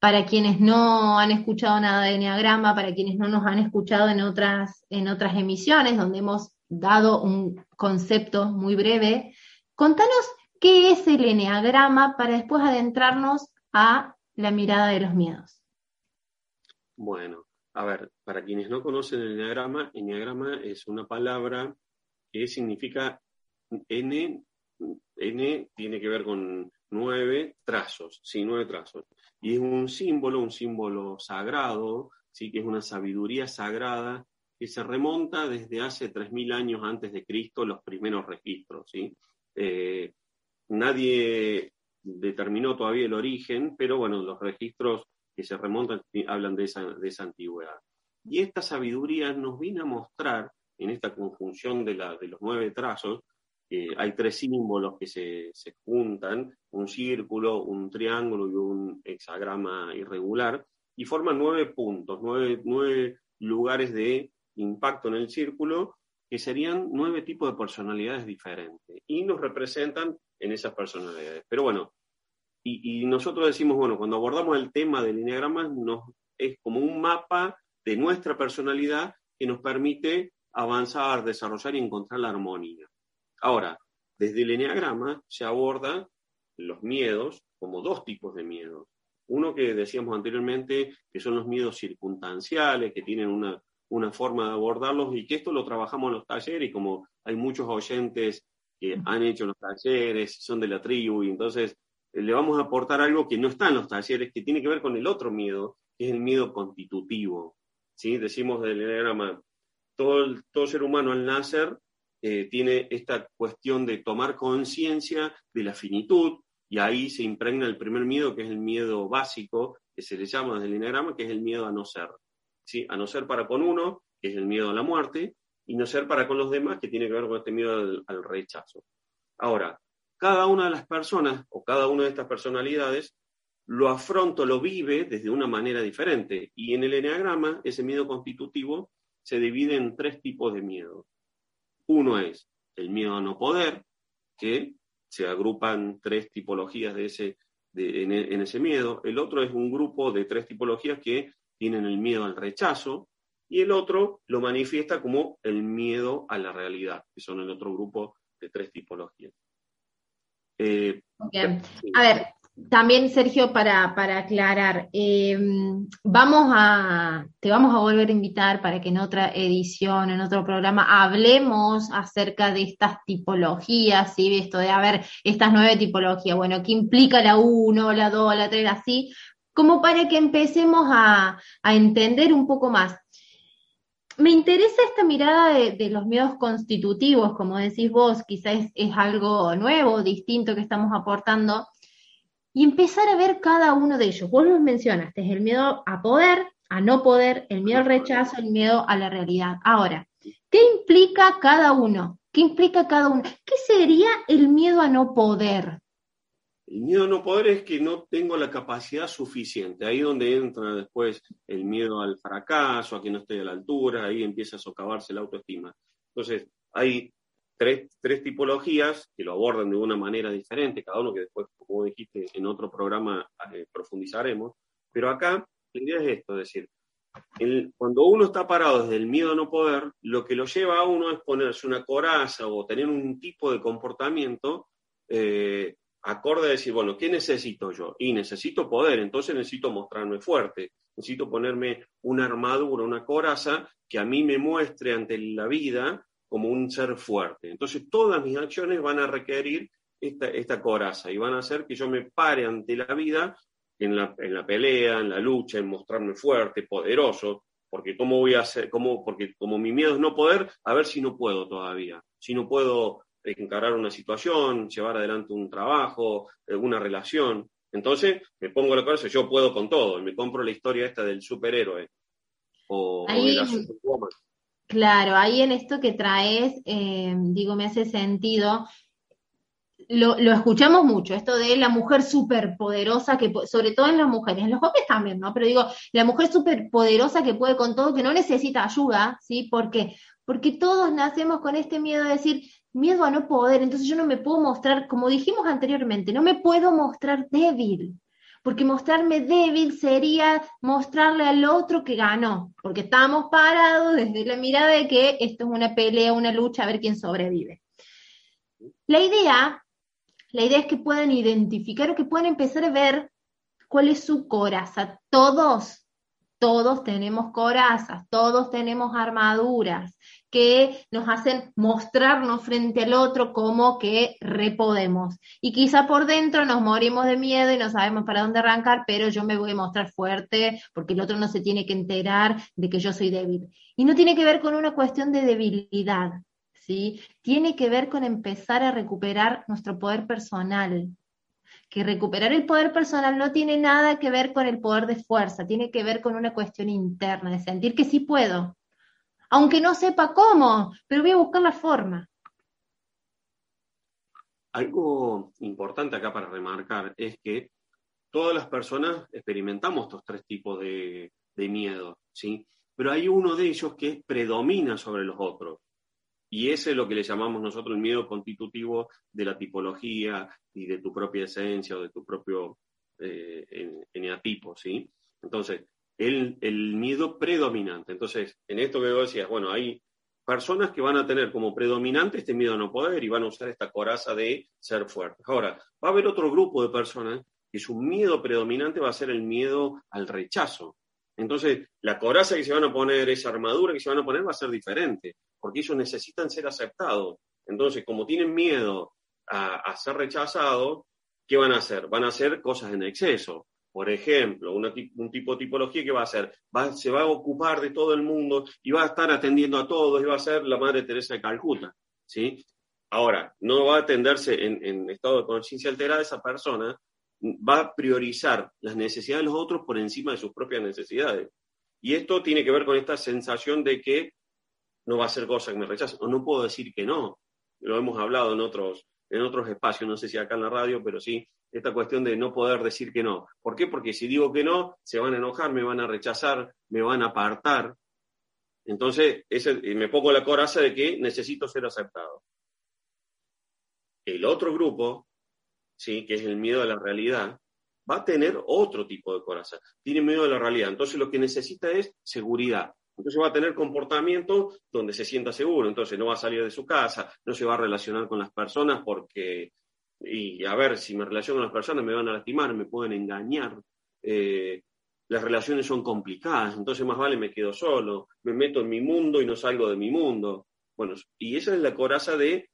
para quienes no han escuchado nada de Enneagrama, para quienes no nos han escuchado en otras, en otras emisiones donde hemos dado un concepto muy breve, contanos qué es el Enneagrama para después adentrarnos a la mirada de los miedos. Bueno, a ver, para quienes no conocen el enneagrama, enneagrama es una palabra que significa N, N tiene que ver con nueve trazos, sí, nueve trazos. Y es un símbolo, un símbolo sagrado, sí, que es una sabiduría sagrada que se remonta desde hace 3.000 años antes de Cristo, los primeros registros, ¿sí? Eh, nadie determinó todavía el origen, pero bueno, los registros que se remontan, hablan de esa, de esa antigüedad. Y esta sabiduría nos viene a mostrar, en esta conjunción de, la, de los nueve trazos, que hay tres símbolos que se, se, juntan, un círculo, un triángulo y un hexagrama irregular, y forman nueve puntos, nueve, nueve lugares de impacto en el círculo, que serían nueve tipos de personalidades diferentes, y nos representan en esas personalidades. Pero bueno, y, nosotros decimos, bueno, cuando abordamos el tema del enneagrama, nos, es como un mapa de nuestra personalidad que nos permite avanzar, desarrollar y encontrar la armonía. Ahora, desde el Enneagrama se aborda los miedos como dos tipos de miedos. Uno que decíamos anteriormente, que son los miedos circunstanciales, que tienen una, una forma de abordarlos y que esto lo trabajamos en los talleres y como hay muchos oyentes que han hecho los talleres, son de la tribu y entonces eh, le vamos a aportar algo que no está en los talleres, que tiene que ver con el otro miedo, que es el miedo constitutivo. ¿sí? Decimos del enneagrama, todo, todo ser humano al nacer eh, tiene esta cuestión de tomar conciencia de la finitud, y ahí se impregna el primer miedo, que es el miedo básico, que se le llama desde el enneagrama, que es el miedo a no ser. ¿sí? A no ser para con uno, que es el miedo a la muerte, y no ser para con los demás, que tiene que ver con este miedo al rechazo. Ahora, cada una de las personas o cada una de estas personalidades lo afronta, lo vive desde una manera diferente. Y en el enneagrama, ese miedo constitutivo se divide en tres tipos de miedo. Uno es el miedo a no poder, que se agrupan tres tipologías de ese, en, en ese miedo. El otro es un grupo de tres tipologías que tienen el miedo al rechazo, y el otro lo manifiesta como el miedo a la realidad, que son el otro grupo de tres tipologías. Eh, a ver, también Sergio, para, aclarar, eh, vamos a, te vamos a volver a invitar para que en otra edición, en otro programa, hablemos acerca de estas tipologías, ¿sí? Esto de, a ver, estas nueve tipologías, bueno, ¿qué implica la 1, la 2, la 3, así? Como para que empecemos a, a entender un poco más me interesa esta mirada de, los miedos constitutivos, como decís vos, quizás es, algo nuevo, distinto que estamos aportando, y empezar a ver cada uno de ellos. Vos los mencionaste, es el miedo a poder, a no poder, el miedo al rechazo, el miedo a la realidad. Ahora, ¿qué implica cada uno? ¿Qué implica cada uno? ¿Qué sería el miedo a no poder? El miedo a no poder es que no tengo la capacidad suficiente. Ahí donde entra después el miedo al fracaso, a que no estoy a la altura, ahí empieza a socavarse la autoestima. Entonces, hay tres, tipologías que lo abordan de una manera diferente, cada uno que después, como dijiste, en otro programa eh, profundizaremos. Pero acá la idea es esto, es decir, cuando uno está parado desde el miedo a no poder, lo que lo lleva a uno es ponerse una coraza o tener un tipo de comportamiento eh, acorde a decir, bueno, ¿qué necesito yo? Y necesito poder, entonces necesito mostrarme fuerte, necesito ponerme una armadura, una coraza que a mí me muestre ante la vida como un ser fuerte. Entonces todas mis acciones van a requerir esta, esta coraza y van a hacer que yo me pare ante la vida en la, en la pelea, en la lucha, en mostrarme fuerte, poderoso, porque cómo voy a hacer, cómo, porque como mi miedo es no poder, a ver si no puedo todavía, si no puedo encarar una situación, llevar adelante un trabajo, una relación. Entonces me pongo la cabeza, yo puedo con todo, me compro la historia esta del superhéroe o, de la superwoman. Claro, ahí en esto que traes, eh, digo, me hace sentido. Lo, lo, escuchamos mucho, esto de la mujer superpoderosa, que sobre todo en las mujeres, en los hombres también, ¿no? Pero digo, la mujer superpoderosa que puede con todo, que no necesita ayuda, ¿sí? Porque porque todos nacemos con este miedo de decir, miedo a no poder, entonces yo no me puedo mostrar, como dijimos anteriormente, no me puedo mostrar débil, porque mostrarme débil sería mostrarle al otro que ganó, porque estamos parados desde la mirada de que esto es una pelea, una lucha, a ver quién sobrevive. La idea, la idea es que puedan identificar o que puedan empezar a ver cuál es su coraza. Todos, todos tenemos corazas, todos tenemos armaduras que nos hacen mostrarnos frente al otro como que repodemos. Y quizá por dentro nos morimos de miedo y no sabemos para dónde arrancar, pero yo me voy a mostrar fuerte porque el otro no se tiene que enterar de que yo soy débil. Y no tiene que ver con una cuestión de debilidad, ¿sí? Tiene que ver con empezar a recuperar nuestro poder personal, que recuperar el poder personal no tiene nada que ver con el poder de fuerza, tiene que ver con una cuestión interna, de sentir que sí puedo, aunque no sepa cómo, pero voy a buscar la forma. Algo importante acá para remarcar es que todas las personas experimentamos estos tres tipos de, miedo, ¿sí? Pero hay uno de ellos que predomina sobre los otros. Y ese es lo que le llamamos nosotros el miedo constitutivo de la tipología y de tu propia esencia o de tu propio eh, eneatipo, ¿sí? Entonces, el, miedo predominante. Entonces, en esto que vos decías, bueno, hay personas que van a tener como predominante este miedo a no poder y van a usar esta coraza de ser fuertes. Ahora, va a haber otro grupo de personas que su miedo predominante va a ser el miedo al rechazo. Entonces, la coraza que se van a poner, esa armadura que se van a poner va a ser diferente, porque ellos necesitan ser aceptados. Entonces, como tienen miedo a, ser rechazados, ¿qué van a hacer? Van a hacer cosas en exceso. Por ejemplo, un tipo de tipología que va a hacer, se va a ocupar de todo el mundo y va a estar atendiendo a todos y va a ser la Madre Teresa de Calcuta. ¿sí? Ahora, no va a atenderse en, en estado de conciencia alterada esa persona, va a priorizar las necesidades de los otros por encima de sus propias necesidades. Y esto tiene que ver con esta sensación de que no va a ser cosa que me rechacen, o no puedo decir que no. Lo hemos hablado en otros, en otros espacios, no sé si acá en la radio, pero sí, esta cuestión de no poder decir que no. ¿Por qué? Porque si digo que no, se van a enojar, me van a rechazar, me van a apartar. Entonces, me pongo la coraza de que necesito ser aceptado. El otro grupo, ¿sí? que es el miedo a la realidad, va a tener otro tipo de coraza. Tiene miedo a la realidad. Entonces, lo que necesita es seguridad. Entonces va a tener comportamiento donde se sienta seguro, entonces no va a salir de su casa, no se va a relacionar con las personas porque, y a ver, si me relaciono con las personas me van a lastimar, me pueden engañar, eh, las relaciones son complicadas, entonces más vale me quedo solo, me meto en mi mundo y no salgo de mi mundo. Bueno, y esa es la coraza de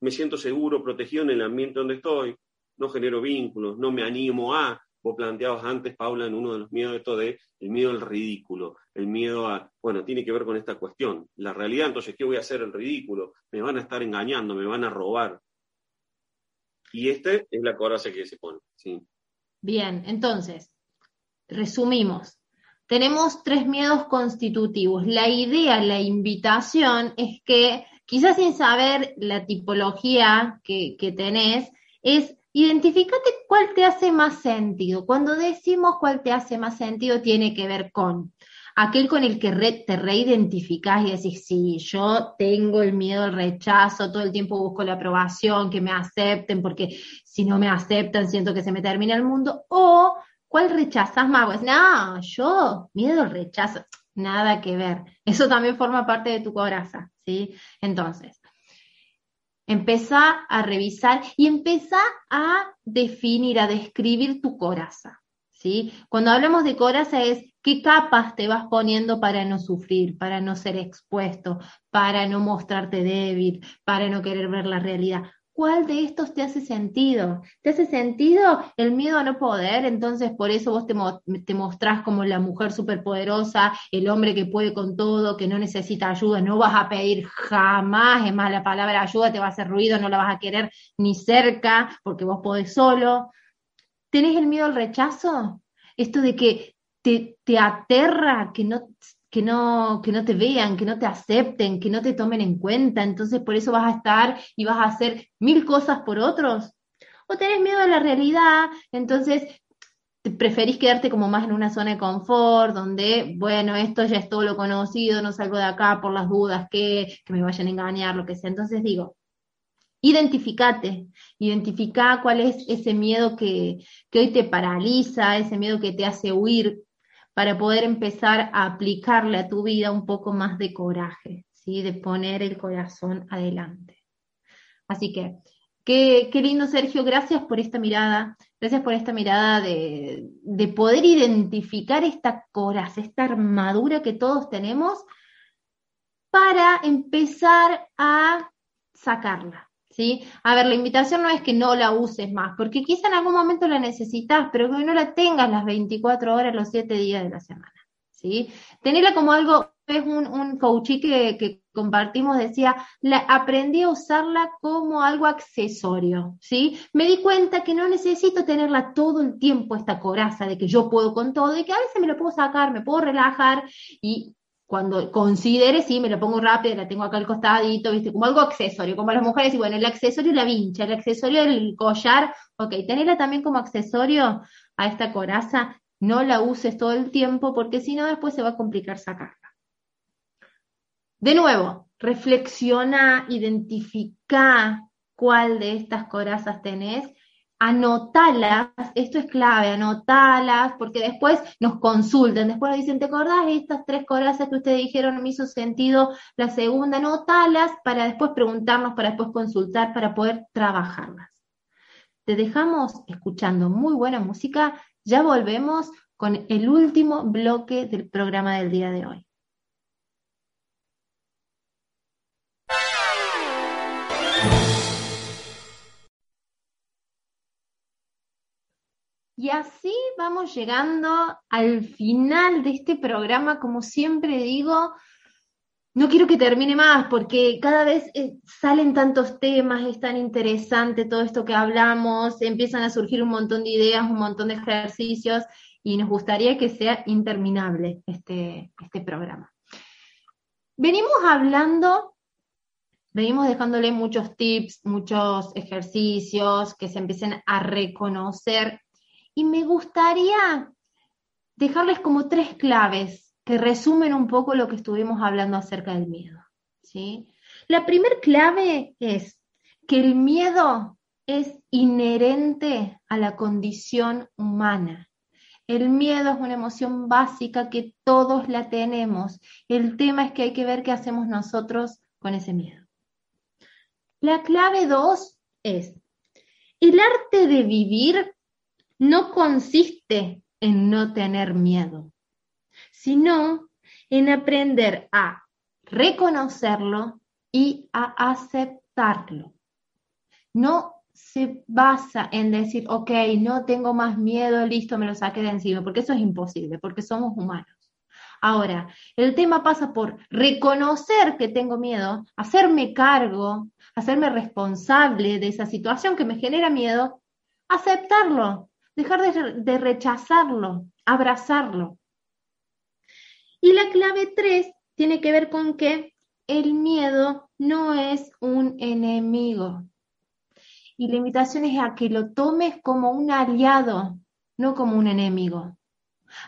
me siento seguro, protegido en el ambiente donde estoy, no genero vínculos, no me animo a, vos planteabas antes, Paula, en uno de los miedos esto de el miedo al ridículo, el miedo a, bueno, tiene que ver con esta cuestión. La realidad, entonces, ¿qué voy a hacer el ridículo? Me van a estar engañando, me van a robar. Y este es la coraza que se pone. ¿sí? Bien, entonces, resumimos. Tenemos tres miedos constitutivos. La idea, la invitación es que, quizás sin saber la tipología que, que tenés, es Identificate cuál te hace más sentido. Cuando decimos cuál te hace más sentido, tiene que ver con aquel con el que te reidentificás y decís, sí, yo tengo el miedo al rechazo, todo el tiempo busco la aprobación, que me acepten, porque si no me aceptan siento que se me termina el mundo. O, ¿cuál rechazas más? Pues, no, yo, miedo al rechazo, nada que ver. Eso también forma parte de tu coraza, ¿sí? Entonces, Empezá a revisar y empezá a definir, a describir tu coraza. ¿sí? Cuando hablamos de coraza es qué capas te vas poniendo para no sufrir, para no ser expuesto, para no mostrarte débil, para no querer ver la realidad. ¿Cuál de estos te hace sentido? ¿Te hace sentido el miedo a no poder? Entonces por eso vos te, mostrás como la mujer superpoderosa, el hombre que puede con todo, que no necesita ayuda, no vas a pedir jamás, es más, la palabra ayuda te va a hacer ruido, no la vas a querer ni cerca porque vos podés solo. ¿Tenés el miedo al rechazo? Esto de que te, te aterra, que no que no, que no te vean, que no te acepten, que no te tomen en cuenta, entonces por eso vas a estar y vas a hacer mil cosas por otros. O tenés miedo a la realidad, entonces preferís quedarte como más en una zona de confort, donde, bueno, esto ya es todo lo conocido, no salgo de acá por las dudas que, que me vayan a engañar, lo que sea. Entonces digo, identificate, identifica cuál es ese miedo que, que hoy te paraliza, ese miedo que te hace huir, para poder empezar a aplicarle a tu vida un poco más de coraje, ¿sí? de poner el corazón adelante. Así que, qué, lindo Sergio, gracias por esta mirada, gracias por esta mirada de, de poder identificar esta coraza, esta armadura que todos tenemos para empezar a sacarla, ¿sí? A ver, la invitación no es que no la uses más, porque quizá en algún momento la necesitas, pero que no la tengas las 24 horas, los 7 días de la semana, ¿sí? Tenerla como algo, es un, un coachí que, compartimos, decía, la, aprendí a usarla como algo accesorio, ¿sí? Me di cuenta que no necesito tenerla todo el tiempo, esta coraza de que yo puedo con todo y que a veces me lo puedo sacar, me puedo relajar y cuando considere, sí, me lo pongo rápido, la tengo acá al costadito, ¿viste? Como algo accesorio, como las mujeres, y bueno, el accesorio la vincha, el accesorio el collar, ok, tenerla también como accesorio a esta coraza, no la uses todo el tiempo, porque si no después se va a complicar sacarla. De nuevo, reflexiona, identifica cuál de estas corazas tenés, anotalas, esto es clave, anotalas, porque después nos consultan, después nos dicen, ¿te acordás estas tres corazas que ustedes dijeron me hizo sentido? La segunda, anotalas para después preguntarnos, para después consultar, para poder trabajarlas. Te dejamos escuchando muy buena música, ya volvemos con el último bloque del programa del día de hoy. Y así vamos llegando al final de este programa, como siempre digo, no quiero que termine más porque cada vez eh, salen tantos temas, es tan interesante todo esto que hablamos, empiezan a surgir un montón de ideas, un montón de ejercicios y nos gustaría que sea interminable este, este programa. Venimos hablando, venimos dejándole muchos tips, muchos ejercicios que se empiecen a reconocer y me gustaría dejarles como tres claves que resumen un poco lo que estuvimos hablando acerca del miedo. ¿sí? La primera clave es que el miedo es inherente a la condición humana. El miedo es una emoción básica que todos la tenemos. El tema es que hay que ver qué hacemos nosotros con ese miedo. La clave dos es, el arte de vivir no consiste en no tener miedo, sino en aprender a reconocerlo y a aceptarlo. No se basa en decir, ok, no tengo más miedo, listo, me lo saqué de encima, porque eso es imposible, porque somos humanos. Ahora, el tema pasa por reconocer que tengo miedo, hacerme cargo, hacerme responsable de esa situación que me genera miedo, aceptarlo, dejar de, rechazarlo, abrazarlo. Y la clave tres tiene que ver con que el miedo no es un enemigo. Y la invitación es a que lo tomes como un aliado, no como un enemigo.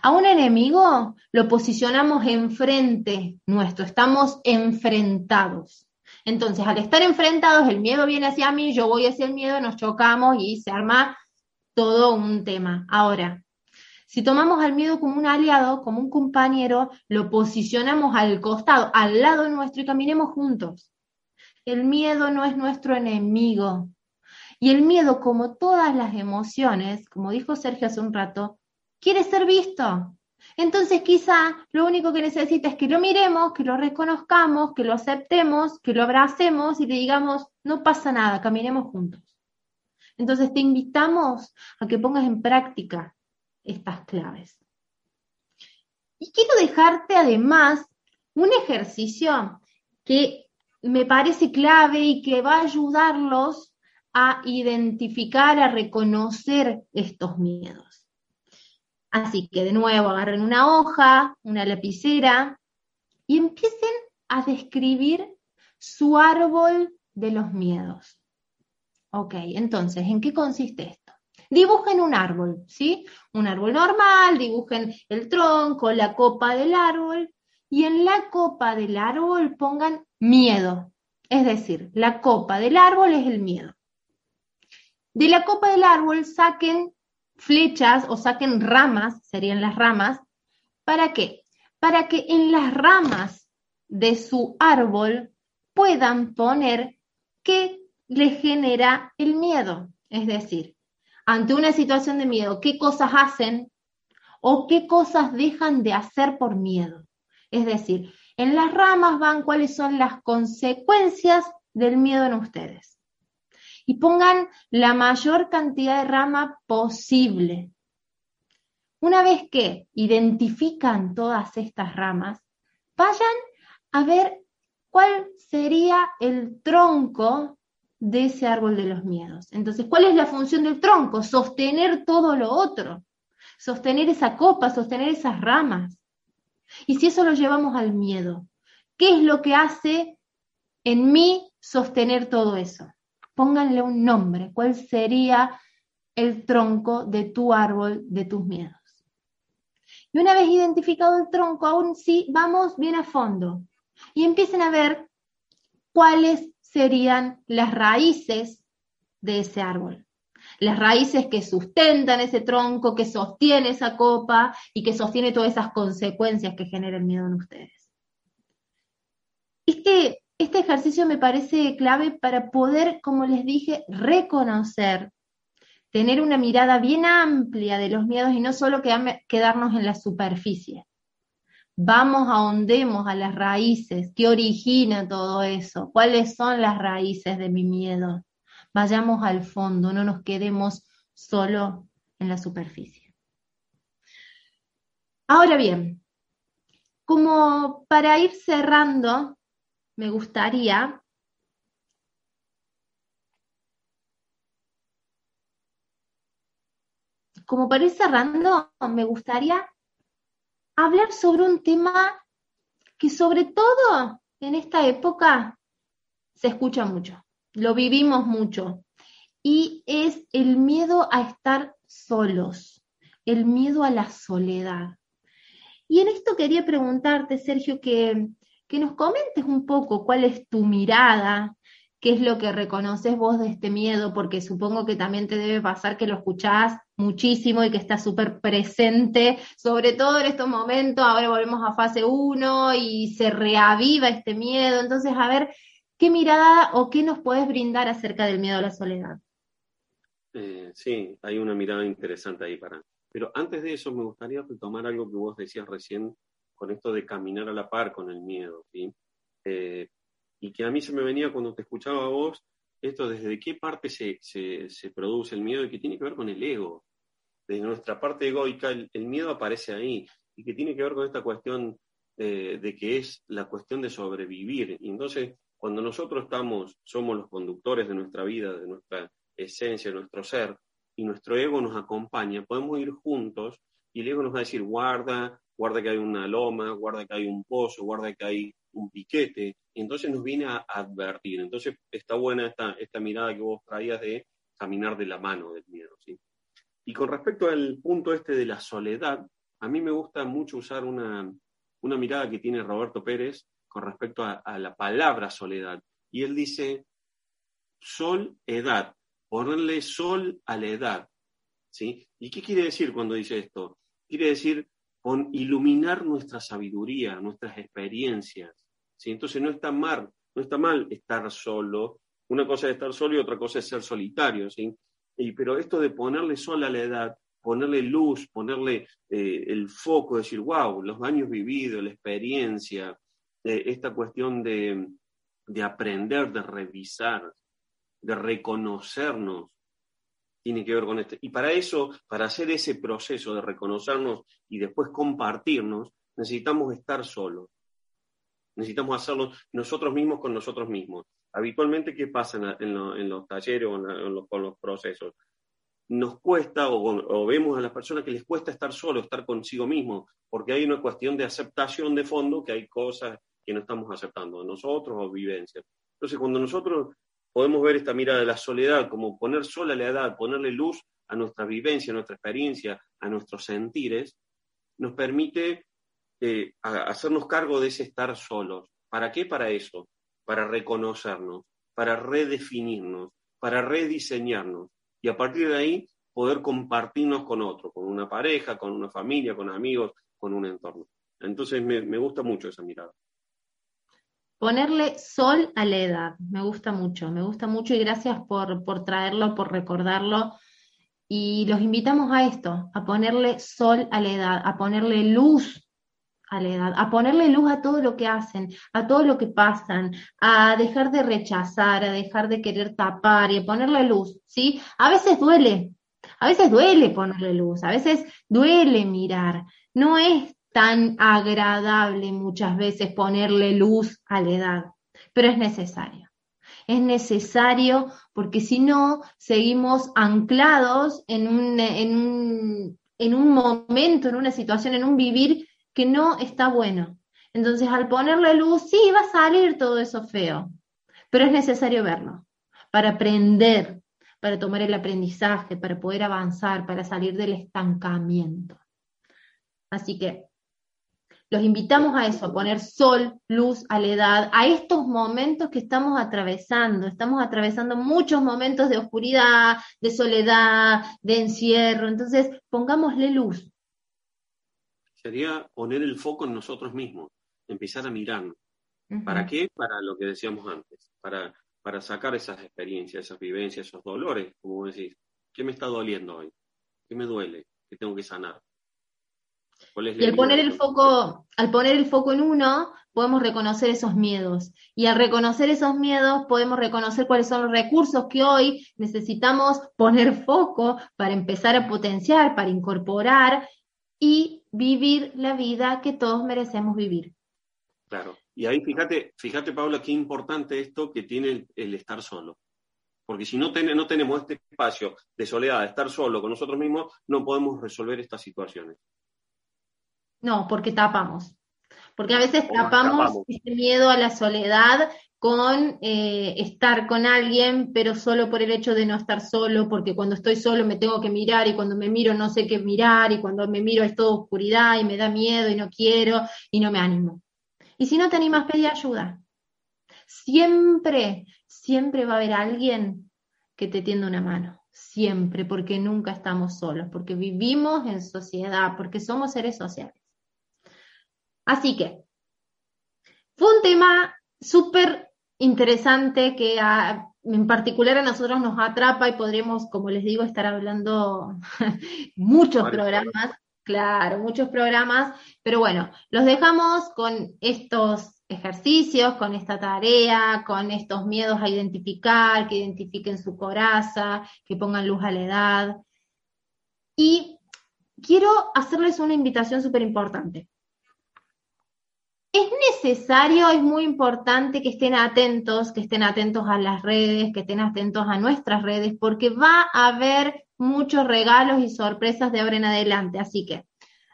A un enemigo lo posicionamos enfrente nuestro, estamos enfrentados. Entonces, al estar enfrentados, el miedo viene hacia mí, yo voy hacia el miedo, nos chocamos y se arma todo un tema. Ahora, si tomamos al miedo como un aliado, como un compañero, lo posicionamos al costado, al lado nuestro y caminemos juntos. El miedo no es nuestro enemigo. Y el miedo, como todas las emociones, como dijo Sergio hace un rato, quiere ser visto. Entonces quizá lo único que necesita es que lo miremos, que lo reconozcamos, que lo aceptemos, que lo abracemos y le digamos, no pasa nada, caminemos juntos. Entonces te invitamos a que pongas en práctica estas claves. Y quiero dejarte además un ejercicio que me parece clave y que va a ayudarlos a identificar, a reconocer estos miedos. Así que de nuevo agarren una hoja, una lapicera y empiecen a describir su árbol de los miedos. Ok, entonces, ¿en qué consiste esto? Dibujen un árbol, ¿sí? Un árbol normal, dibujen el tronco, la copa del árbol y en la copa del árbol pongan miedo. Es decir, la copa del árbol es el miedo. De la copa del árbol saquen flechas o saquen ramas, serían las ramas. ¿Para qué? Para que en las ramas de su árbol puedan poner qué le genera el miedo. Es decir, ante una situación de miedo, ¿qué cosas hacen o qué cosas dejan de hacer por miedo? Es decir, en las ramas van cuáles son las consecuencias del miedo en ustedes. Y pongan la mayor cantidad de rama posible. Una vez que identifican todas estas ramas, vayan a ver cuál sería el tronco de ese árbol de los miedos. Entonces, ¿cuál es la función del tronco? Sostener todo lo otro, sostener esa copa, sostener esas ramas. Y si eso lo llevamos al miedo, ¿qué es lo que hace en mí sostener todo eso? Pónganle un nombre. ¿Cuál sería el tronco de tu árbol de tus miedos? Y una vez identificado el tronco, aún sí, vamos bien a fondo y empiecen a ver cuáles serían las raíces de ese árbol. las raíces que sustentan ese tronco, que sostiene esa copa y que sostiene todas esas consecuencias que genera el miedo en ustedes. Este, este ejercicio me parece clave para poder, como les dije, reconocer, tener una mirada bien amplia de los miedos y no solo quedarnos en la superficie. Vamos, ahondemos a las raíces, qué origina todo eso, cuáles son las raíces de mi miedo, vayamos al fondo, no nos quedemos solo en la superficie. Ahora bien, como para ir cerrando, me gustaría como para ir cerrando, me gustaría hablar sobre un tema que sobre todo en esta época se escucha mucho lo vivimos mucho, y es el miedo a estar solos, el miedo a la soledad. Y en esto quería preguntarte, Sergio, que, que nos comentes un poco cuál es tu mirada, qué es lo que reconoces vos de este miedo, porque supongo que también te debe pasar que lo escuchás muchísimo y que está súper presente, sobre todo en estos momentos, ahora volvemos a fase 1 y se reaviva este miedo. Entonces, a ver, ¿Qué mirada o qué nos puedes brindar acerca del miedo a la soledad? Eh, sí, hay una mirada interesante ahí para. Pero antes de eso, me gustaría retomar algo que vos decías recién con esto de caminar a la par con el miedo, ¿sí? Eh, y que a mí se me venía cuando te escuchaba a vos, esto desde qué parte se, se, produce el miedo y que tiene que ver con el ego. Desde nuestra parte egoica, el, miedo aparece ahí y que tiene que ver con esta cuestión eh, de que es la cuestión de sobrevivir. Y entonces, cuando nosotros estamos, somos los conductores de nuestra vida, de nuestra esencia, de nuestro ser, y nuestro ego nos acompaña, podemos ir juntos y el ego nos va a decir, guarda, guarda que hay una loma, guarda que hay un pozo, guarda que hay un piquete, y entonces nos viene a advertir. Entonces está buena esta, esta mirada que vos traías de caminar de la mano del miedo. ¿sí? Y con respecto al punto este de la soledad, a mí me gusta mucho usar una, una mirada que tiene Roberto Pérez con respecto a, la palabra soledad. Y él dice, sol, edad, ponerle sol a la edad. ¿sí? ¿Y qué quiere decir cuando dice esto? Quiere decir con iluminar nuestra sabiduría, nuestras experiencias. ¿Sí? Entonces no está mal, no está mal estar solo. Una cosa es estar solo y otra cosa es ser solitario. ¿sí? Y, pero esto de ponerle sol a la edad, ponerle luz, ponerle eh, el foco, decir, wow, los años vividos, la experiencia, esta cuestión de, aprender, de revisar, de reconocernos, tiene que ver con esto. Y para eso, para hacer ese proceso de reconocernos y después compartirnos, necesitamos estar solos. Necesitamos hacerlo nosotros mismos con nosotros mismos. Habitualmente, ¿qué pasa en, los talleres o con los procesos? Nos cuesta o, o, vemos a las personas que les cuesta estar solos, estar consigo mismo, porque hay una cuestión de aceptación de fondo, que hay cosas que no estamos aceptando, nosotros o vivencias. Entonces, cuando nosotros podemos ver esta mirada de la soledad como poner sola la edad, ponerle luz a nuestra vivencia, a nuestra experiencia, a nuestros sentires, nos permite eh, hacernos cargo de ese estar solos. ¿Para qué? Para eso, para reconocernos, para redefinirnos, para rediseñarnos y a partir de ahí poder compartirnos con otro, con una pareja, con una familia, con amigos, con un entorno. Entonces me gusta mucho esa mirada. Ponerle sol a la edad, me gusta mucho, me gusta mucho y gracias por, por traerlo, por recordarlo. Y los invitamos a esto, a ponerle sol a la edad, a ponerle luz a la edad, a ponerle luz a todo lo que hacen, a todo lo que pasan, a dejar de rechazar, a dejar de querer tapar y a ponerle luz, ¿sí? A veces duele, a veces duele ponerle luz, a veces duele mirar. No es tan agradable muchas veces ponerle luz a la edad, pero es necesario. Es necesario porque si no, seguimos anclados en un, en, un, en un momento, en una situación, en un vivir que no está bueno. Entonces, al ponerle luz, sí, va a salir todo eso feo, pero es necesario verlo para aprender, para tomar el aprendizaje, para poder avanzar, para salir del estancamiento. Así que los invitamos a eso, a poner sol, luz a la edad, a estos momentos que estamos atravesando. Estamos atravesando muchos momentos de oscuridad, de soledad, de encierro. Entonces, pongámosle luz. Sería poner el foco en nosotros mismos, empezar a mirar. ¿Para qué? Para lo que decíamos antes, para, para sacar esas experiencias, esas vivencias, esos dolores, como decís. ¿Qué me está doliendo hoy? ¿Qué me duele? ¿Qué tengo que sanar? y al poner el foco, al poner el foco en uno, podemos reconocer esos miedos. Y al reconocer esos miedos, podemos reconocer cuáles son los recursos que hoy necesitamos poner foco para empezar a potenciar, para incorporar y vivir la vida que todos merecemos vivir. Claro. Y ahí fíjate, fíjate, Paula, qué importante esto que tiene el, estar solo. Porque si no, no tenemos este espacio de soledad, de estar solo con nosotros mismos, no podemos resolver estas situaciones. No, porque tapamos. Porque a veces tapamos, ese miedo a la soledad con eh, estar con alguien, pero solo por el hecho de no estar solo, porque cuando estoy solo me tengo que mirar y cuando me miro no sé qué mirar y cuando me miro es todo oscuridad y me da miedo y no quiero y no me animo. Y si no te animas, pedí ayuda. Siempre, siempre va a haber alguien que te tienda una mano. Siempre, porque nunca estamos solos, porque vivimos en sociedad, porque somos seres sociales. Así que fue un tema súper interesante que en particular a nosotros nos atrapa y podremos, como les digo, estar hablando muchos programas, claro, muchos programas, pero bueno, los dejamos con estos ejercicios, con esta tarea, con estos miedos a identificar, que identifiquen su coraza, que pongan luz a la edad. Y quiero hacerles una invitación súper importante. Es necesario, es muy importante que estén atentos, que estén atentos a las redes, que estén atentos a nuestras redes, porque va a haber muchos regalos y sorpresas de ahora en adelante. Así que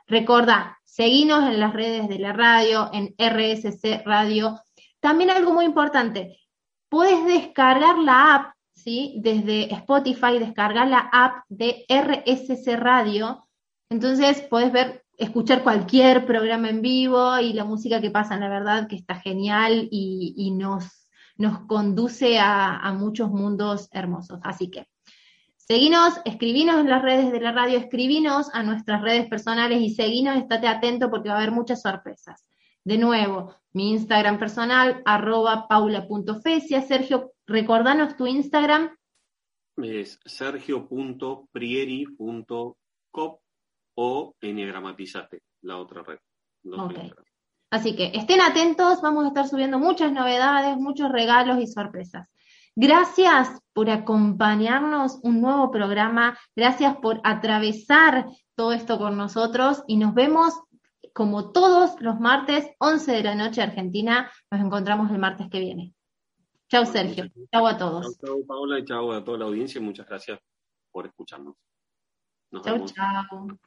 recordad, seguinos en las redes de la radio, en RSC Radio. También algo muy importante, puedes descargar la app, ¿sí? Desde Spotify, descargar la app de RSC Radio. Entonces puedes ver escuchar cualquier programa en vivo y la música que pasa, la verdad que está genial y, nos, nos conduce a, muchos mundos hermosos. Así que seguinos, escribinos en las redes de la radio, escribinos a nuestras redes personales y seguinos, estate atento porque va a haber muchas sorpresas. De nuevo, mi Instagram personal, arroba paula.fecia. Sergio, recordanos tu Instagram. Es sergio.prieri.cop o Enneagramatizate, la otra red. Así que estén atentos, vamos a estar subiendo muchas novedades, muchos regalos y sorpresas. Gracias por acompañarnos un nuevo programa, gracias por atravesar todo esto con nosotros y nos vemos como todos los martes, 11 de la noche Argentina. Nos encontramos el martes que viene. Chao Sergio, chao a todos. Chao Paula y chao a toda la audiencia. Muchas gracias por escucharnos. chao, chao.